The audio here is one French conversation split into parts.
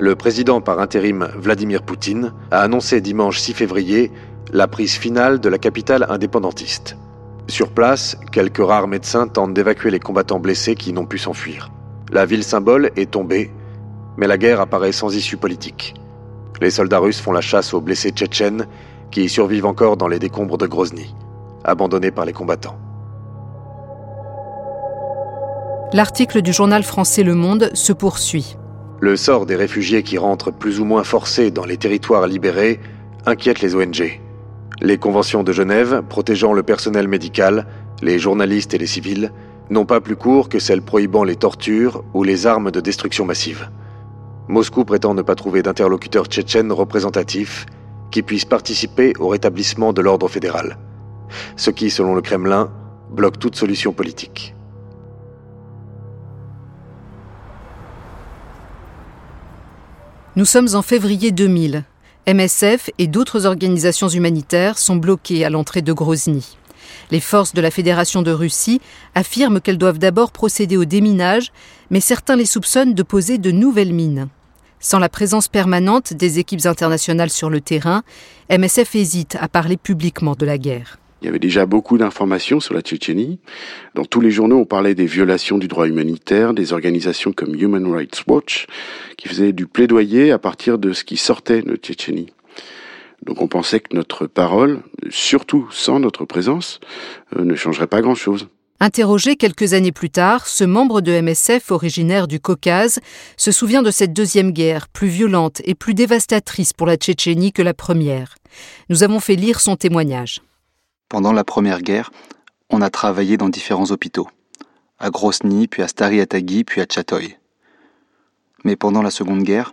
le président par intérim Vladimir Poutine a annoncé dimanche 6 février la prise finale de la capitale indépendantiste. Sur place, quelques rares médecins tentent d'évacuer les combattants blessés qui n'ont pu s'enfuir. La ville symbole est tombée, mais la guerre apparaît sans issue politique. Les soldats russes font la chasse aux blessés tchétchènes qui survivent encore dans les décombres de Grozny, abandonnés par les combattants. L'article du journal français Le Monde se poursuit. Le sort des réfugiés qui rentrent plus ou moins forcés dans les territoires libérés inquiète les ONG. Les conventions de Genève protégeant le personnel médical, les journalistes et les civils n'ont pas plus court que celles prohibant les tortures ou les armes de destruction massive. Moscou prétend ne pas trouver d'interlocuteur tchétchène représentatif qui puisse participer au rétablissement de l'ordre fédéral, ce qui, selon le Kremlin, bloque toute solution politique. Nous sommes en février 2000. MSF et d'autres organisations humanitaires sont bloquées à l'entrée de Grozny. Les forces de la Fédération de Russie affirment qu'elles doivent d'abord procéder au déminage, mais certains les soupçonnent de poser de nouvelles mines. Sans la présence permanente des équipes internationales sur le terrain, MSF hésite à parler publiquement de la guerre. Il y avait déjà beaucoup d'informations sur la Tchétchénie. Dans tous les journaux, on parlait des violations du droit humanitaire, des organisations comme Human Rights Watch, qui faisaient du plaidoyer à partir de ce qui sortait de Tchétchénie. Donc on pensait que notre parole, surtout sans notre présence, euh, ne changerait pas grand-chose. Interrogé quelques années plus tard, ce membre de MSF originaire du Caucase se souvient de cette deuxième guerre, plus violente et plus dévastatrice pour la Tchétchénie que la première. Nous avons fait lire son témoignage. Pendant la Première Guerre, on a travaillé dans différents hôpitaux, à Grosny, puis à Stary puis à Tchatoy. Mais pendant la Seconde Guerre,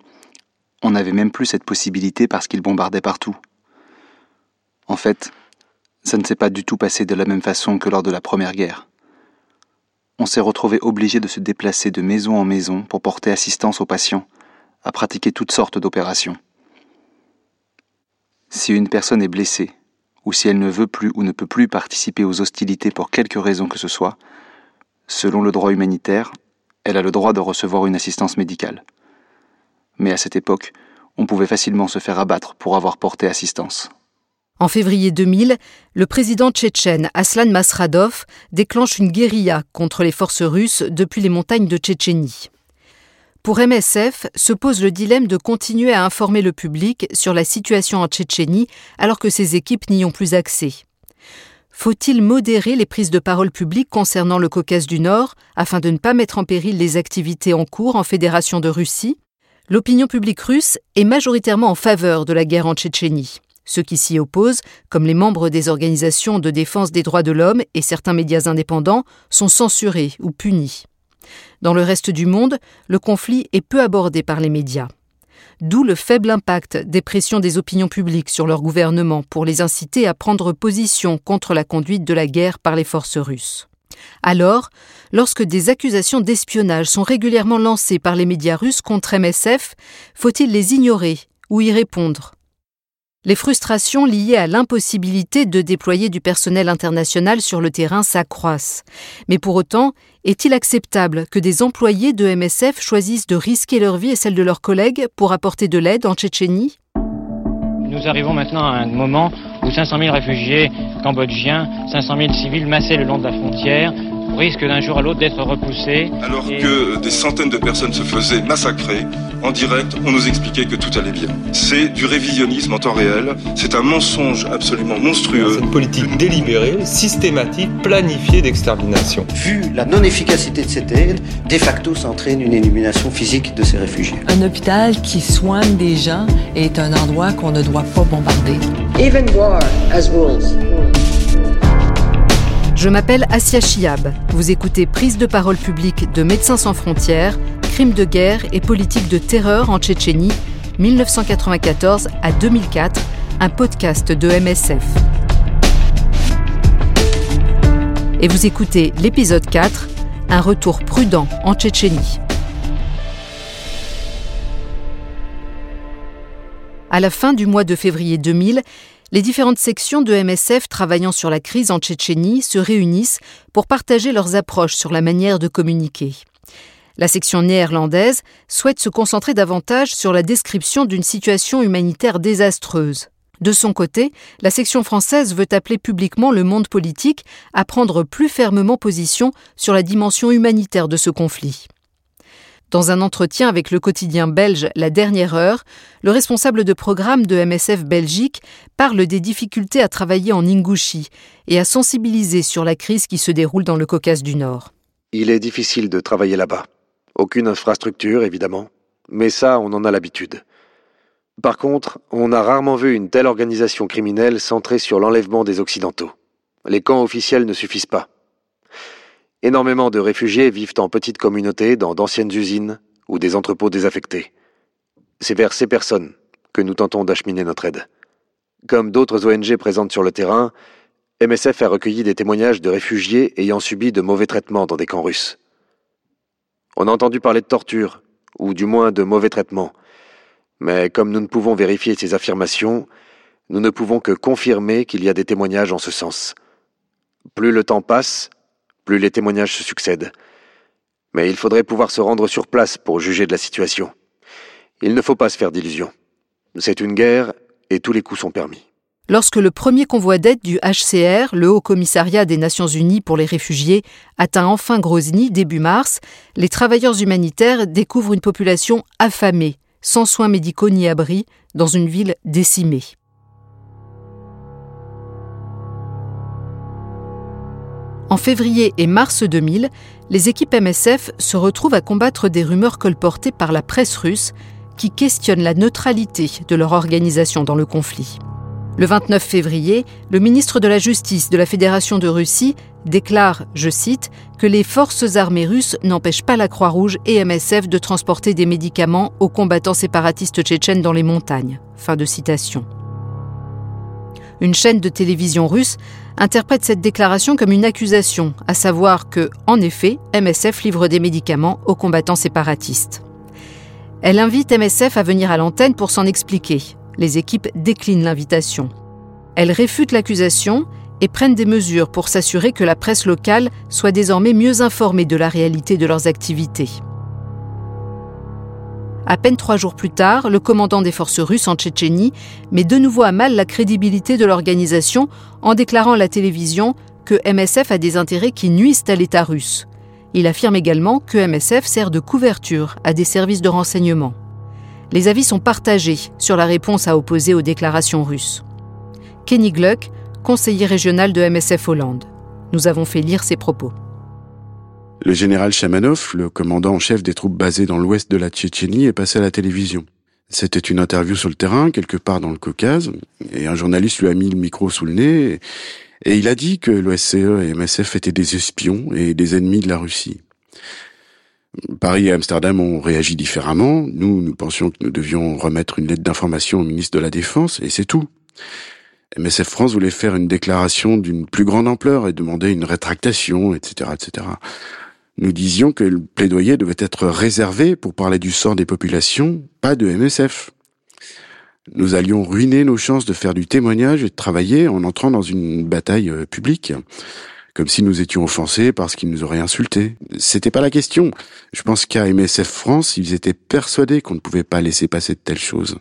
on n'avait même plus cette possibilité parce qu'ils bombardaient partout. En fait, ça ne s'est pas du tout passé de la même façon que lors de la Première Guerre. On s'est retrouvé obligé de se déplacer de maison en maison pour porter assistance aux patients, à pratiquer toutes sortes d'opérations. Si une personne est blessée, ou si elle ne veut plus ou ne peut plus participer aux hostilités pour quelque raison que ce soit, selon le droit humanitaire, elle a le droit de recevoir une assistance médicale. Mais à cette époque, on pouvait facilement se faire abattre pour avoir porté assistance. En février 2000, le président tchétchène Aslan Masradov déclenche une guérilla contre les forces russes depuis les montagnes de Tchétchénie. Pour MSF, se pose le dilemme de continuer à informer le public sur la situation en Tchétchénie alors que ses équipes n'y ont plus accès. Faut-il modérer les prises de parole publiques concernant le Caucase du Nord afin de ne pas mettre en péril les activités en cours en Fédération de Russie? L'opinion publique russe est majoritairement en faveur de la guerre en Tchétchénie. Ceux qui s'y opposent, comme les membres des organisations de défense des droits de l'homme et certains médias indépendants, sont censurés ou punis. Dans le reste du monde, le conflit est peu abordé par les médias. D'où le faible impact des pressions des opinions publiques sur leur gouvernement pour les inciter à prendre position contre la conduite de la guerre par les forces russes. Alors, lorsque des accusations d'espionnage sont régulièrement lancées par les médias russes contre MSF, faut-il les ignorer ou y répondre? Les frustrations liées à l'impossibilité de déployer du personnel international sur le terrain s'accroissent. Mais pour autant, est-il acceptable que des employés de MSF choisissent de risquer leur vie et celle de leurs collègues pour apporter de l'aide en Tchétchénie? Nous arrivons maintenant à un moment où 500 000 réfugiés cambodgiens, 500 000 civils massés le long de la frontière, risque d'un jour à l'autre d'être repoussé. Alors que des centaines de personnes se faisaient massacrer, en direct, on nous expliquait que tout allait bien. C'est du révisionnisme en temps réel, c'est un mensonge absolument monstrueux. C'est une politique délibérée, systématique, planifiée d'extermination. Vu la non-efficacité de cette aide, de facto s'entraîne une élimination physique de ces réfugiés. Un hôpital qui soigne des gens est un endroit qu'on ne doit pas bombarder. Even war has rules. Je m'appelle Asia Chiab. Vous écoutez Prise de parole publique de Médecins sans frontières, crimes de guerre et politique de terreur en Tchétchénie, 1994 à 2004, un podcast de MSF. Et vous écoutez l'épisode 4, un retour prudent en Tchétchénie. À la fin du mois de février 2000, les différentes sections de MSF travaillant sur la crise en Tchétchénie se réunissent pour partager leurs approches sur la manière de communiquer. La section néerlandaise souhaite se concentrer davantage sur la description d'une situation humanitaire désastreuse. De son côté, la section française veut appeler publiquement le monde politique à prendre plus fermement position sur la dimension humanitaire de ce conflit. Dans un entretien avec le quotidien belge La Dernière Heure, le responsable de programme de MSF Belgique parle des difficultés à travailler en Ingouchi et à sensibiliser sur la crise qui se déroule dans le Caucase du Nord. Il est difficile de travailler là-bas. Aucune infrastructure, évidemment, mais ça, on en a l'habitude. Par contre, on a rarement vu une telle organisation criminelle centrée sur l'enlèvement des Occidentaux. Les camps officiels ne suffisent pas. Énormément de réfugiés vivent en petites communautés dans d'anciennes usines ou des entrepôts désaffectés. C'est vers ces personnes que nous tentons d'acheminer notre aide. Comme d'autres ONG présentes sur le terrain, MSF a recueilli des témoignages de réfugiés ayant subi de mauvais traitements dans des camps russes. On a entendu parler de torture, ou du moins de mauvais traitements. Mais comme nous ne pouvons vérifier ces affirmations, nous ne pouvons que confirmer qu'il y a des témoignages en ce sens. Plus le temps passe, plus les témoignages se succèdent. Mais il faudrait pouvoir se rendre sur place pour juger de la situation. Il ne faut pas se faire d'illusions. C'est une guerre et tous les coups sont permis. Lorsque le premier convoi d'aide du HCR, le Haut Commissariat des Nations Unies pour les réfugiés, atteint enfin Grozny début mars, les travailleurs humanitaires découvrent une population affamée, sans soins médicaux ni abris, dans une ville décimée. En février et mars 2000, les équipes MSF se retrouvent à combattre des rumeurs colportées par la presse russe qui questionnent la neutralité de leur organisation dans le conflit. Le 29 février, le ministre de la Justice de la Fédération de Russie déclare, je cite, que les forces armées russes n'empêchent pas la Croix-Rouge et MSF de transporter des médicaments aux combattants séparatistes tchétchènes dans les montagnes. Fin de citation. Une chaîne de télévision russe interprète cette déclaration comme une accusation, à savoir que, en effet, MSF livre des médicaments aux combattants séparatistes. Elle invite MSF à venir à l'antenne pour s'en expliquer, les équipes déclinent l'invitation. Elles réfutent l'accusation et prennent des mesures pour s'assurer que la presse locale soit désormais mieux informée de la réalité de leurs activités. À peine trois jours plus tard, le commandant des forces russes en Tchétchénie met de nouveau à mal la crédibilité de l'organisation en déclarant à la télévision que MSF a des intérêts qui nuisent à l'État russe. Il affirme également que MSF sert de couverture à des services de renseignement les avis sont partagés sur la réponse à opposer aux déclarations russes. Kenny Gluck, conseiller régional de MSF Hollande. Nous avons fait lire ses propos. Le général Chamanov, le commandant en chef des troupes basées dans l'ouest de la Tchétchénie, est passé à la télévision. C'était une interview sur le terrain, quelque part dans le Caucase, et un journaliste lui a mis le micro sous le nez, et il a dit que l'OSCE et MSF étaient des espions et des ennemis de la Russie. Paris et Amsterdam ont réagi différemment. Nous, nous pensions que nous devions remettre une lettre d'information au ministre de la Défense, et c'est tout. MSF France voulait faire une déclaration d'une plus grande ampleur et demander une rétractation, etc., etc. Nous disions que le plaidoyer devait être réservé pour parler du sort des populations, pas de MSF. Nous allions ruiner nos chances de faire du témoignage et de travailler en entrant dans une bataille euh, publique comme si nous étions offensés parce qu'ils nous auraient insultés. C'était pas la question. Je pense qu'à MSF France, ils étaient persuadés qu'on ne pouvait pas laisser passer de telles choses.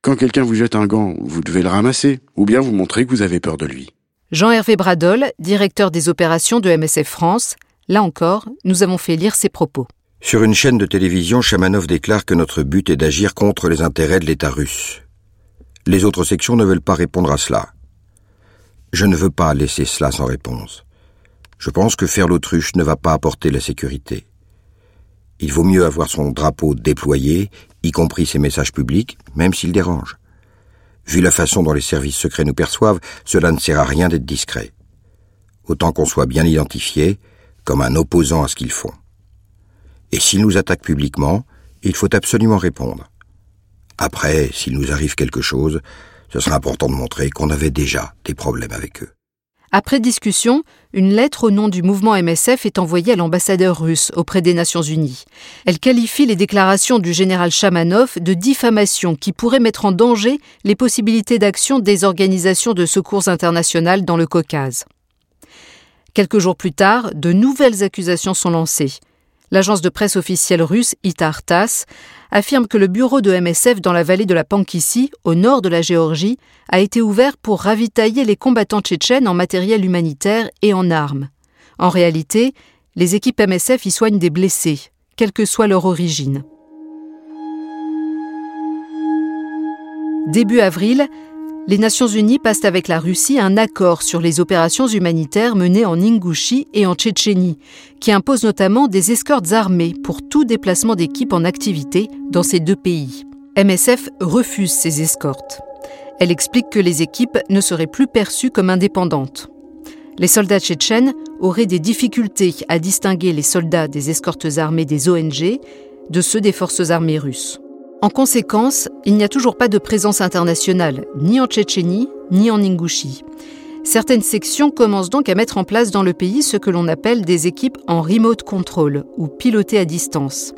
Quand quelqu'un vous jette un gant, vous devez le ramasser, ou bien vous montrer que vous avez peur de lui. Jean-Hervé Bradol, directeur des opérations de MSF France, là encore, nous avons fait lire ses propos. Sur une chaîne de télévision, Chamanov déclare que notre but est d'agir contre les intérêts de l'État russe. Les autres sections ne veulent pas répondre à cela. Je ne veux pas laisser cela sans réponse. Je pense que faire l'autruche ne va pas apporter la sécurité. Il vaut mieux avoir son drapeau déployé, y compris ses messages publics, même s'il dérange. Vu la façon dont les services secrets nous perçoivent, cela ne sert à rien d'être discret. Autant qu'on soit bien identifié, comme un opposant à ce qu'ils font. Et s'ils nous attaquent publiquement, il faut absolument répondre. Après, s'il nous arrive quelque chose, ce sera important de montrer qu'on avait déjà des problèmes avec eux. Après discussion, une lettre au nom du mouvement MSF est envoyée à l'ambassadeur russe auprès des Nations Unies. Elle qualifie les déclarations du général Chamanov de diffamation qui pourraient mettre en danger les possibilités d'action des organisations de secours internationales dans le Caucase. Quelques jours plus tard, de nouvelles accusations sont lancées. L'agence de presse officielle russe Itar Tass affirme que le bureau de MSF dans la vallée de la Pankissi, au nord de la Géorgie, a été ouvert pour ravitailler les combattants tchétchènes en matériel humanitaire et en armes. En réalité, les équipes MSF y soignent des blessés, quelle que soit leur origine. Début avril, les Nations Unies passent avec la Russie un accord sur les opérations humanitaires menées en Ingouchie et en Tchétchénie, qui impose notamment des escortes armées pour tout déplacement d'équipes en activité dans ces deux pays. MSF refuse ces escortes. Elle explique que les équipes ne seraient plus perçues comme indépendantes. Les soldats tchétchènes auraient des difficultés à distinguer les soldats des escortes armées des ONG de ceux des forces armées russes. En conséquence, il n'y a toujours pas de présence internationale, ni en Tchétchénie, ni en Ingouchie. Certaines sections commencent donc à mettre en place dans le pays ce que l'on appelle des équipes en remote control, ou pilotées à distance.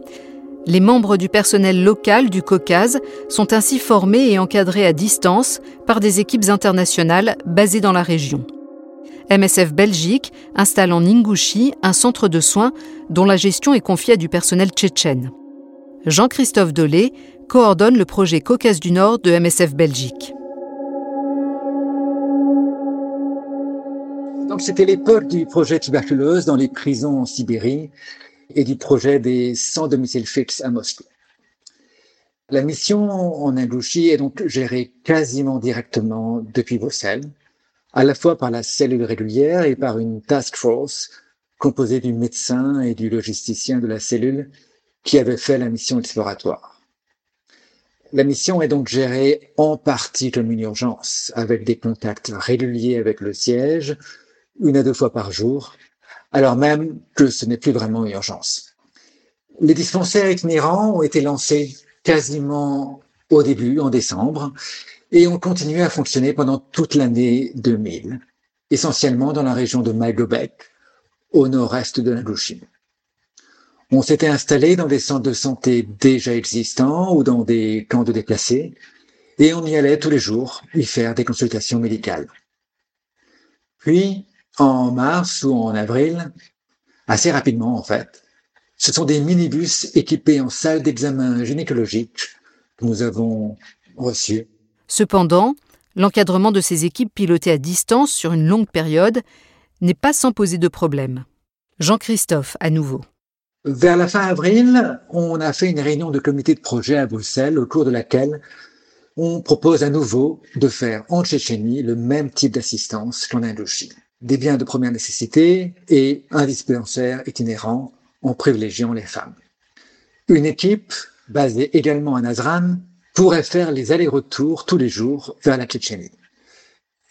Les membres du personnel local du Caucase sont ainsi formés et encadrés à distance par des équipes internationales basées dans la région. MSF Belgique installe en Ingouchie un centre de soins dont la gestion est confiée à du personnel tchétchène. Jean-Christophe Dolé coordonne le projet Caucase du Nord de MSF Belgique. Donc c'était l'époque du projet tuberculose dans les prisons en Sibérie et du projet des sans domicile fixe à Moscou. La mission en Ingouchie est donc gérée quasiment directement depuis Bruxelles, à la fois par la cellule régulière et par une task force composée du médecin et du logisticien de la cellule qui avait fait la mission exploratoire. La mission est donc gérée en partie comme une urgence, avec des contacts réguliers avec le siège, une à deux fois par jour, alors même que ce n'est plus vraiment une urgence. Les dispensaires itinérants ont été lancés quasiment au début, en décembre, et ont continué à fonctionner pendant toute l'année 2000, essentiellement dans la région de Magobek, au nord-est de l'Indochine. On s'était installé dans des centres de santé déjà existants ou dans des camps de déplacés, et on y allait tous les jours y faire des consultations médicales. Puis, en mars ou en avril, assez rapidement en fait, ce sont des minibus équipés en salle d'examen gynécologique que nous avons reçus. Cependant, l'encadrement de ces équipes pilotées à distance sur une longue période n'est pas sans poser de problème. Jean-Christophe, à nouveau. Vers la fin avril, on a fait une réunion de comité de projet à Bruxelles au cours de laquelle on propose à nouveau de faire en Tchétchénie le même type d'assistance qu'en Indochine. Des biens de première nécessité et un dispensaire itinérant en privilégiant les femmes. Une équipe, basée également à Nazran, pourrait faire les allers-retours tous les jours vers la Tchétchénie.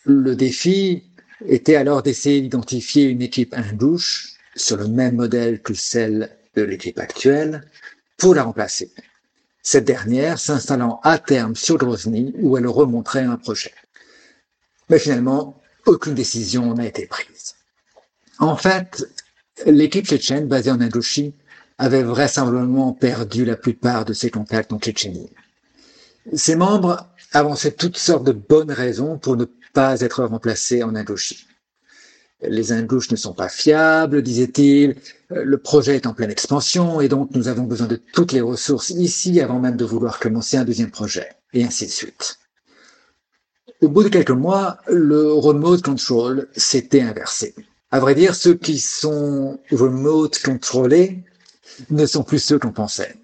Le défi était alors d'essayer d'identifier une équipe indouche sur le même modèle que celle de l'équipe actuelle pour la remplacer. Cette dernière s'installant à terme sur Grozny où elle remonterait un projet. Mais finalement, aucune décision n'a été prise. En fait, l'équipe tchétchène basée en Indochine avait vraisemblablement perdu la plupart de ses contacts en Tchétchénie. Ses membres avançaient toutes sortes de bonnes raisons pour ne pas être remplacés en Indochine. Les Ingouches ne sont pas fiables, disait-il. Le projet est en pleine expansion et donc nous avons besoin de toutes les ressources ici avant même de vouloir commencer un deuxième projet, et ainsi de suite. Au bout de quelques mois, le remote control s'était inversé. À vrai dire, ceux qui sont remote contrôlés ne sont plus ceux qu'on pensait.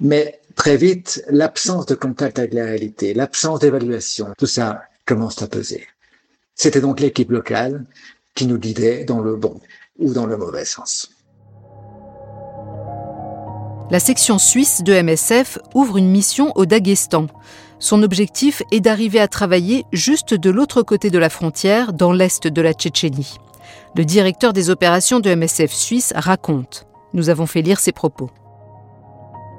Mais très vite, l'absence de contact avec la réalité, l'absence d'évaluation, tout ça commence à peser. C'était donc l'équipe locale qui nous guidait dans le bon ou dans le mauvais sens. La section suisse de MSF ouvre une mission au Daghestan. Son objectif est d'arriver à travailler juste de l'autre côté de la frontière, dans l'est de la Tchétchénie. Le directeur des opérations de MSF suisse raconte. Nous avons fait lire ses propos.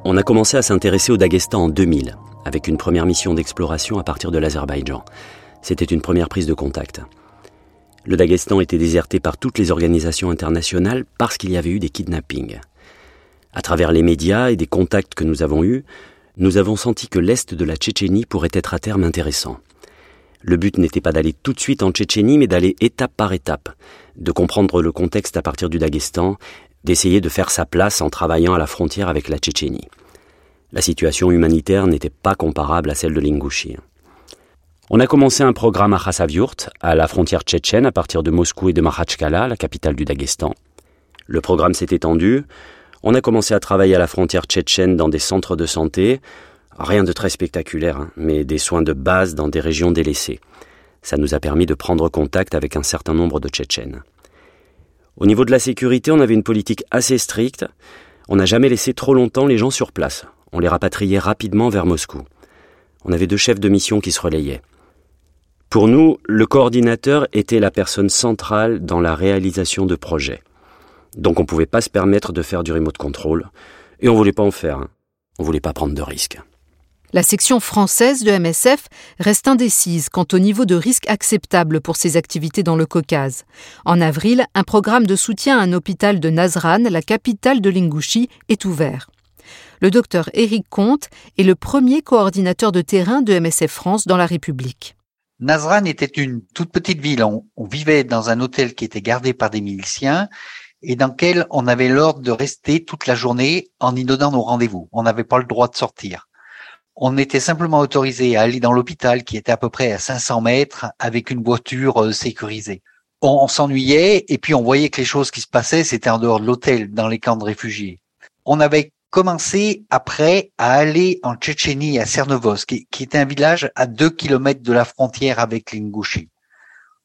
On a commencé à s'intéresser au Daghestan en 2000, avec une première mission d'exploration à partir de l'Azerbaïdjan. C'était une première prise de contact. Le Daghestan était déserté par toutes les organisations internationales parce qu'il y avait eu des kidnappings. À travers les médias et des contacts que nous avons eus, nous avons senti que l'Est de la Tchétchénie pourrait être à terme intéressant. Le but n'était pas d'aller tout de suite en Tchétchénie, mais d'aller étape par étape, de comprendre le contexte à partir du Daghestan, d'essayer de faire sa place en travaillant à la frontière avec la Tchétchénie. La situation humanitaire n'était pas comparable à celle de l'Ingouchi. On a commencé un programme à Khasavyurt, à la frontière tchétchène, à partir de Moscou et de Makhachkala, la capitale du Daghestan. Le programme s'est étendu. On a commencé à travailler à la frontière tchétchène dans des centres de santé. Rien de très spectaculaire, hein, mais des soins de base dans des régions délaissées. Ça nous a permis de prendre contact avec un certain nombre de Tchétchènes. Au niveau de la sécurité, on avait une politique assez stricte. On n'a jamais laissé trop longtemps les gens sur place. On les rapatriait rapidement vers Moscou. On avait deux chefs de mission qui se relayaient. Pour nous, le coordinateur était la personne centrale dans la réalisation de projets. Donc on ne pouvait pas se permettre de faire du remote control, et on ne voulait pas en faire. Hein. On ne voulait pas prendre de risques. La section française de MSF reste indécise quant au niveau de risque acceptable pour ses activités dans le Caucase. En avril, un programme de soutien à un hôpital de Nazran, la capitale de l'Ingouchi, est ouvert. Le docteur Éric Comte est le premier coordinateur de terrain de MSF France dans la République. Nazran était une toute petite ville. On, vivait dans un hôtel qui était gardé par des miliciens et dans lequel on avait l'ordre de rester toute la journée en y donnant nos rendez-vous. On n'avait pas le droit de sortir. On était simplement autorisé à aller dans l'hôpital qui était à peu près à 500 mètres avec une voiture euh, sécurisée. On, s'ennuyait et puis on voyait que les choses qui se passaient, c'était en dehors de l'hôtel, dans les camps de réfugiés. On avait commencé après à aller en Tchétchénie, à Cernovos, qui, qui était un village à deux kilomètres de la frontière avec l'Ingouchi.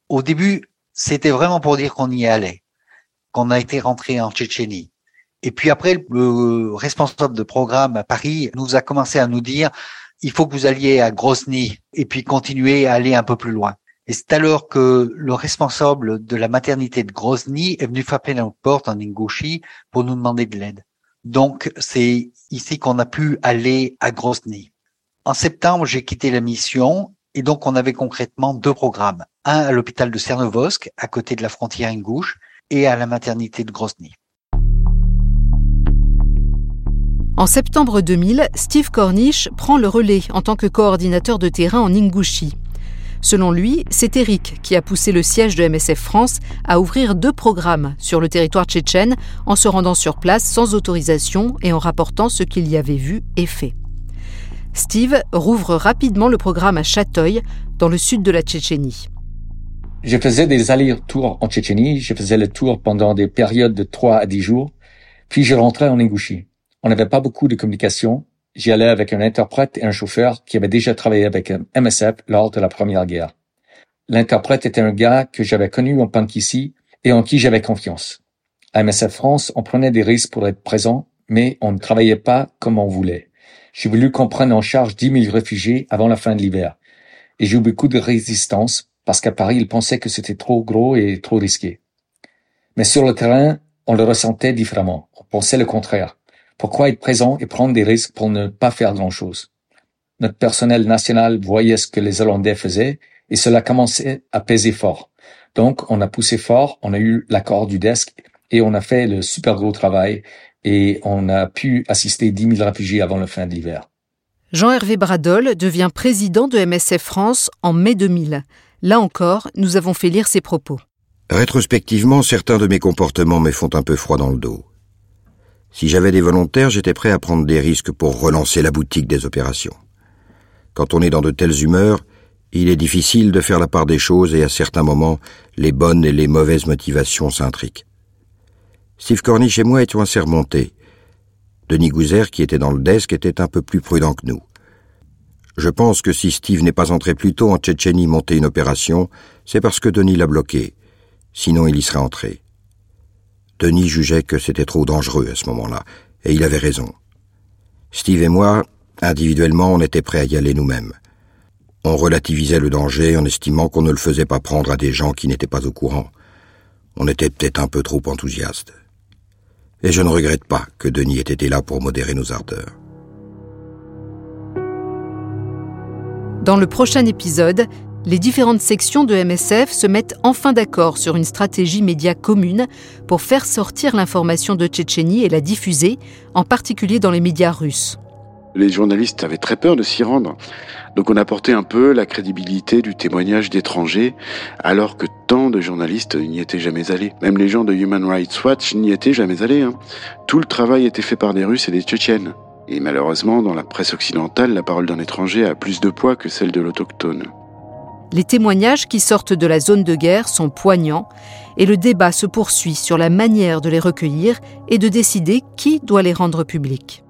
Au début, c'était vraiment pour dire qu'on y allait, qu'on a été rentré en Tchétchénie. Et puis après, le responsable de programme à Paris nous a commencé à nous dire, il faut que vous alliez à Grozny et puis continuer à aller un peu plus loin. Et c'est alors que le responsable de la maternité de Grozny est venu frapper notre porte en Ingouchi pour nous demander de l'aide. Donc, c'est ici qu'on a pu aller à Grozny. En septembre, j'ai quitté la mission et donc on avait concrètement deux programmes. Un à l'hôpital de Cernovosk, à côté de la frontière ingouche, et à la maternité de Grozny. En septembre 2000, Steve Cornish prend le relais en tant que coordinateur de terrain en Ingouchi. Selon lui, c'est Eric qui a poussé le siège de MSF France à ouvrir deux programmes sur le territoire tchétchène en se rendant sur place sans autorisation et en rapportant ce qu'il y avait vu et fait. Steve rouvre rapidement le programme à Chatoy, dans le sud de la Tchétchénie. Je faisais des allers-retours en Tchétchénie, je faisais le tour pendant des périodes de 3 à 10 jours, puis je rentrais en Ingouchi. On n'avait pas beaucoup de communication, J'y allais avec un interprète et un chauffeur qui avaient déjà travaillé avec MSF lors de la Première Guerre. L'interprète était un gars que j'avais connu en punk ici et en qui j'avais confiance. À MSF France, on prenait des risques pour être présent, mais on ne travaillait pas comme on voulait. J'ai voulu qu'on prenne en charge 10 000 réfugiés avant la fin de l'hiver. Et j'ai eu beaucoup de résistance parce qu'à Paris, ils pensaient que c'était trop gros et trop risqué. Mais sur le terrain, on le ressentait différemment. On pensait le contraire. Pourquoi être présent et prendre des risques pour ne pas faire grand-chose? Notre personnel national voyait ce que les Hollandais faisaient et cela commençait à peser fort. Donc, on a poussé fort, on a eu l'accord du desk et on a fait le super gros travail et on a pu assister 10 000 réfugiés avant la fin de l'hiver. Jean-Hervé Bradol devient président de MSF France en mai 2000. Là encore, nous avons fait lire ses propos. Rétrospectivement, certains de mes comportements me font un peu froid dans le dos. Si j'avais des volontaires, j'étais prêt à prendre des risques pour relancer la boutique des opérations. Quand on est dans de telles humeurs, il est difficile de faire la part des choses et à certains moments, les bonnes et les mauvaises motivations s'intriquent. Steve Cornish et moi étions assez remontés. Denis Gouzer, qui était dans le desk, était un peu plus prudent que nous. Je pense que si Steve n'est pas entré plus tôt en Tchétchénie monter une opération, c'est parce que Denis l'a bloqué. Sinon, il y serait entré. Denis jugeait que c'était trop dangereux à ce moment-là, et il avait raison. Steve et moi, individuellement, on était prêts à y aller nous-mêmes. On relativisait le danger en estimant qu'on ne le faisait pas prendre à des gens qui n'étaient pas au courant. On était peut-être un peu trop enthousiastes. Et je ne regrette pas que Denis ait été là pour modérer nos ardeurs. Dans le prochain épisode, les différentes sections de MSF se mettent enfin d'accord sur une stratégie média commune pour faire sortir l'information de Tchétchénie et la diffuser, en particulier dans les médias russes. Les journalistes avaient très peur de s'y rendre. Donc on apportait un peu la crédibilité du témoignage d'étrangers, alors que tant de journalistes n'y étaient jamais allés. Même les gens de Human Rights Watch n'y étaient jamais allés. Hein. Tout le travail était fait par des Russes et des Tchétchènes. Et malheureusement, dans la presse occidentale, la parole d'un étranger a plus de poids que celle de l'autochtone. Les témoignages qui sortent de la zone de guerre sont poignants et le débat se poursuit sur la manière de les recueillir et de décider qui doit les rendre publics.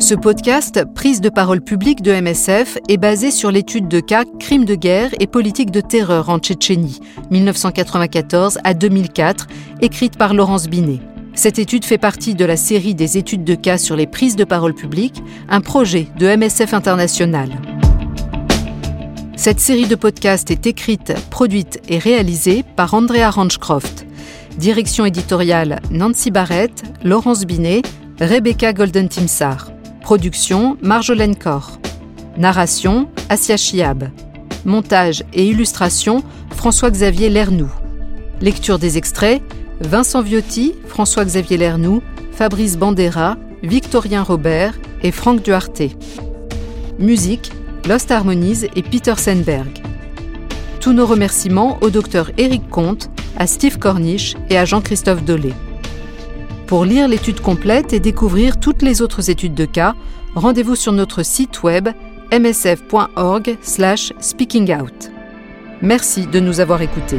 Ce podcast, prise de parole publique de MSF, est basé sur l'étude de cas Crimes de guerre et politique de terreur en Tchétchénie, 1994 à 2004, écrite par Laurence Binet. Cette étude fait partie de la série des études de cas sur les prises de parole publiques, un projet de MSF International. Cette série de podcasts est écrite, produite et réalisée par Andrea Ranchcroft. Direction éditoriale Nancy Barrett, Laurence Binet, Rebecca Golden-Timsar. Production Marjolaine Corr. Narration Asia Chiab. Montage et illustration François-Xavier Lernoux. Lecture des extraits Vincent Viotti, François-Xavier Lernoux, Fabrice Bandera, Victorien Robert et Franck Duarte. Musique Lost Harmonies et Peter Senberg. Tous nos remerciements au docteur Éric Comte, à Steve Corniche et à Jean-Christophe Dolé. Pour lire l'étude complète et découvrir toutes les autres études de cas, rendez-vous sur notre site web msf.org/speakingout. Merci de nous avoir écoutés.